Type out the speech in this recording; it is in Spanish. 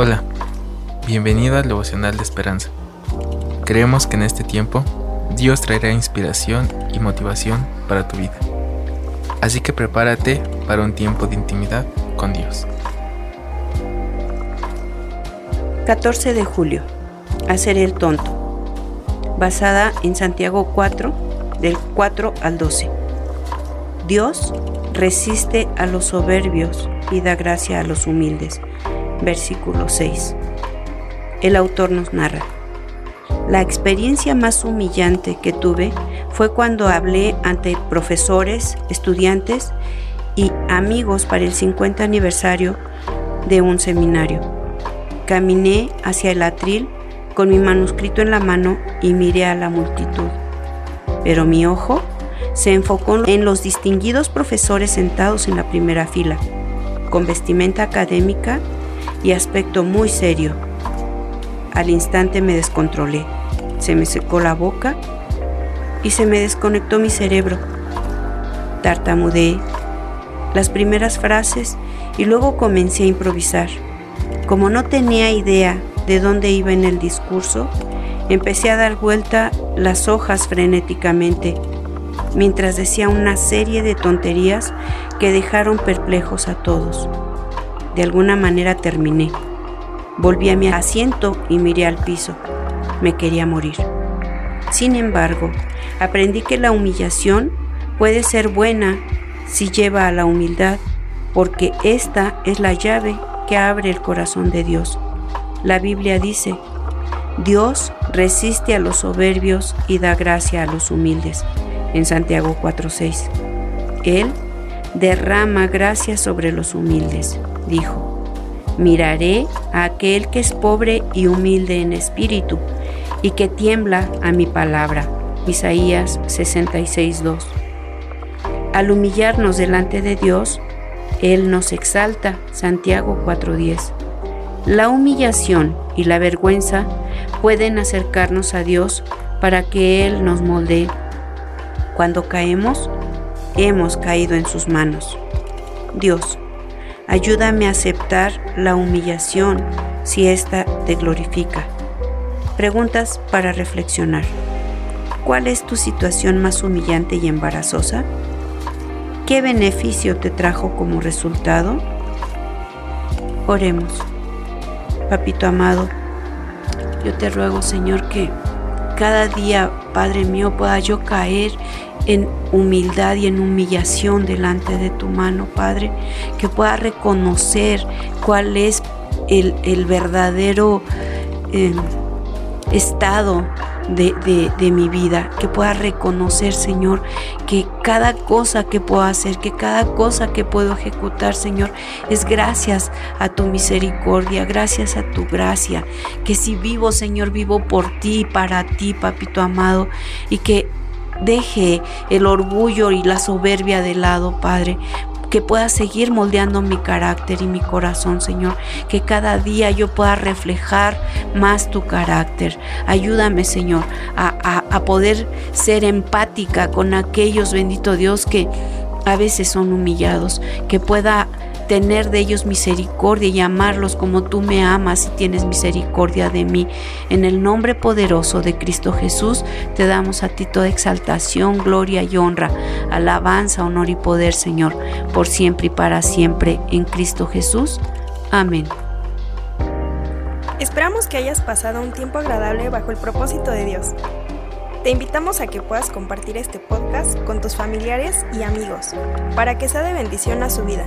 Hola, bienvenido al devocional de esperanza. Creemos que en este tiempo Dios traerá inspiración y motivación para tu vida. Así que prepárate para un tiempo de intimidad con Dios. 14 de julio. Hacer el tonto. Basada en Santiago 4, del 4 al 12. Dios resiste a los soberbios y da gracia a los humildes versículo 6. El autor nos narra. La experiencia más humillante que tuve fue cuando hablé ante profesores, estudiantes y amigos para el 50 aniversario de un seminario. Caminé hacia el atril con mi manuscrito en la mano y miré a la multitud. Pero mi ojo se enfocó en los distinguidos profesores sentados en la primera fila, con vestimenta académica y aspecto muy serio. Al instante me descontrolé, se me secó la boca y se me desconectó mi cerebro. Tartamudeé las primeras frases y luego comencé a improvisar. Como no tenía idea de dónde iba en el discurso, empecé a dar vuelta las hojas frenéticamente, mientras decía una serie de tonterías que dejaron perplejos a todos. De alguna manera terminé. Volví a mi asiento y miré al piso. Me quería morir. Sin embargo, aprendí que la humillación puede ser buena si lleva a la humildad, porque esta es la llave que abre el corazón de Dios. La Biblia dice, Dios resiste a los soberbios y da gracia a los humildes. En Santiago 4:6. Él derrama gracia sobre los humildes dijo, miraré a aquel que es pobre y humilde en espíritu y que tiembla a mi palabra. Isaías 66.2. Al humillarnos delante de Dios, Él nos exalta. Santiago 4.10. La humillación y la vergüenza pueden acercarnos a Dios para que Él nos moldee. Cuando caemos, hemos caído en sus manos. Dios, Ayúdame a aceptar la humillación si ésta te glorifica. Preguntas para reflexionar. ¿Cuál es tu situación más humillante y embarazosa? ¿Qué beneficio te trajo como resultado? Oremos. Papito amado, yo te ruego, Señor, que cada día, Padre mío, pueda yo caer en humildad y en humillación delante de tu mano, Padre, que pueda reconocer cuál es el, verdadero eh, estado de, de, mi vida, que pueda reconocer, Señor, que cada cosa que puedo hacer, que cada cosa que puedo ejecutar, Señor, es gracias a tu misericordia, gracias a tu gracia, que si vivo, Señor, vivo por ti, para ti, papito amado, y que deje el orgullo y la soberbia de lado, Padre, que pueda seguir moldeando mi carácter y mi corazón, Señor. Que cada día yo pueda reflejar más tu carácter. Ayúdame, Señor, a, a, poder ser empática con aquellos, bendito Dios, que a veces son humillados. Que pueda tener de ellos misericordia y amarlos como tú me amas y tienes misericordia de mí. En el nombre poderoso de Cristo Jesús te damos a ti toda exaltación, gloria y honra, alabanza, honor y poder, Señor, por siempre y para siempre en Cristo Jesús. Amén. Esperamos que hayas pasado un tiempo agradable bajo el propósito de Dios. Te invitamos a que puedas compartir este podcast con tus familiares y amigos para que sea de bendición a su vida.